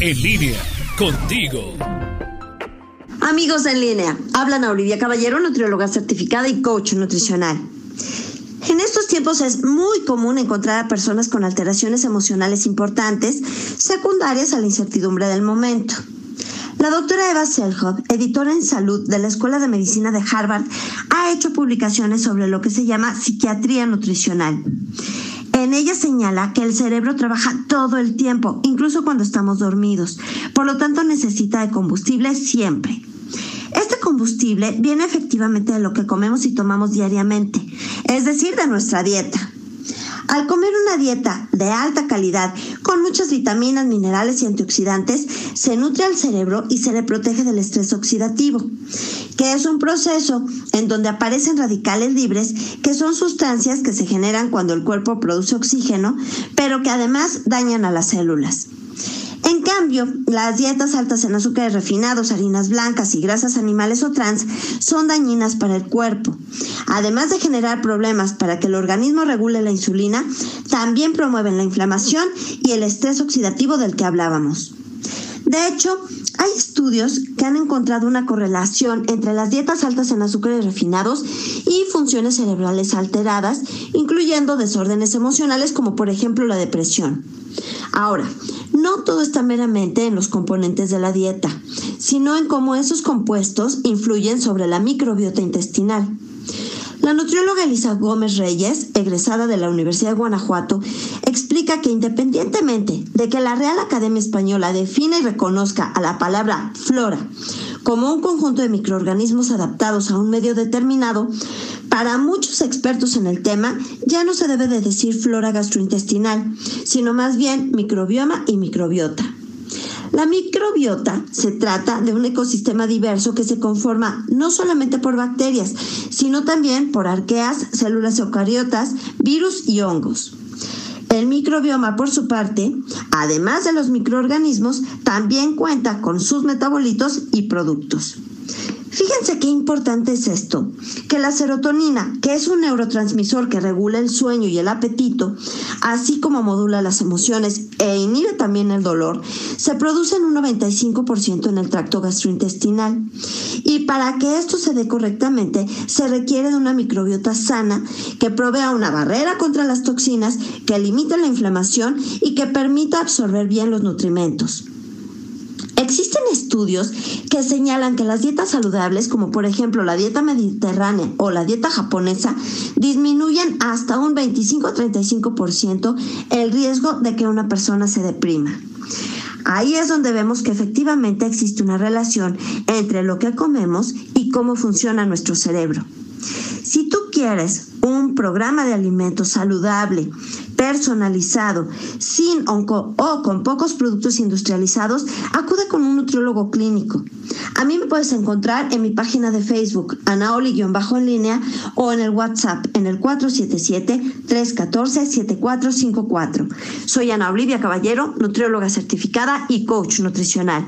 En línea, contigo. Amigos en línea, hablan a Olivia Caballero, nutrióloga certificada y coach nutricional. En estos tiempos es muy común encontrar a personas con alteraciones emocionales importantes, secundarias a la incertidumbre del momento. La doctora Eva Selhoff, editora en salud de la Escuela de Medicina de Harvard, ha hecho publicaciones sobre lo que se llama psiquiatría nutricional. En ella señala que el cerebro trabaja todo el tiempo, incluso cuando estamos dormidos. Por lo tanto, necesita de combustible siempre. Este combustible viene efectivamente de lo que comemos y tomamos diariamente, es decir, de nuestra dieta. Al comer una dieta de alta calidad, con muchas vitaminas, minerales y antioxidantes, se nutre al cerebro y se le protege del estrés oxidativo, que es un proceso en donde aparecen radicales libres, que son sustancias que se generan cuando el cuerpo produce oxígeno, pero que además dañan a las células. Cambio, las dietas altas en azúcares refinados, harinas blancas y grasas animales o trans son dañinas para el cuerpo. Además de generar problemas para que el organismo regule la insulina, también promueven la inflamación y el estrés oxidativo del que hablábamos. De hecho, hay estudios que han encontrado una correlación entre las dietas altas en azúcares refinados y funciones cerebrales alteradas, incluyendo desórdenes emocionales como por ejemplo la depresión. Ahora, no todo está meramente en los componentes de la dieta, sino en cómo esos compuestos influyen sobre la microbiota intestinal. La nutrióloga Elisa Gómez Reyes, egresada de la Universidad de Guanajuato, explica que independientemente de que la Real Academia Española defina y reconozca a la palabra flora como un conjunto de microorganismos adaptados a un medio determinado, para muchos expertos en el tema ya no se debe de decir flora gastrointestinal, sino más bien microbioma y microbiota. La microbiota se trata de un ecosistema diverso que se conforma no solamente por bacterias, sino también por arqueas, células eucariotas, virus y hongos. El microbioma, por su parte, además de los microorganismos, también cuenta con sus metabolitos y productos. Fíjense qué importante es esto, que la serotonina, que es un neurotransmisor que regula el sueño y el apetito, así como modula las emociones e inhibe también el dolor, se produce en un 95% en el tracto gastrointestinal. Y para que esto se dé correctamente, se requiere de una microbiota sana que provea una barrera contra las toxinas, que limite la inflamación y que permita absorber bien los nutrimentos. Existen estudios que señalan que las dietas saludables, como por ejemplo la dieta mediterránea o la dieta japonesa, disminuyen hasta un 25-35% el riesgo de que una persona se deprima. Ahí es donde vemos que efectivamente existe una relación entre lo que comemos y cómo funciona nuestro cerebro. Si tú quieres un programa de alimentos saludable, personalizado, sin onco o con pocos productos industrializados, acude con un nutriólogo clínico. A mí me puedes encontrar en mi página de Facebook, Anaoli-bajo en línea, o en el WhatsApp en el 477-314-7454. Soy Ana Olivia Caballero, nutrióloga certificada y coach nutricional.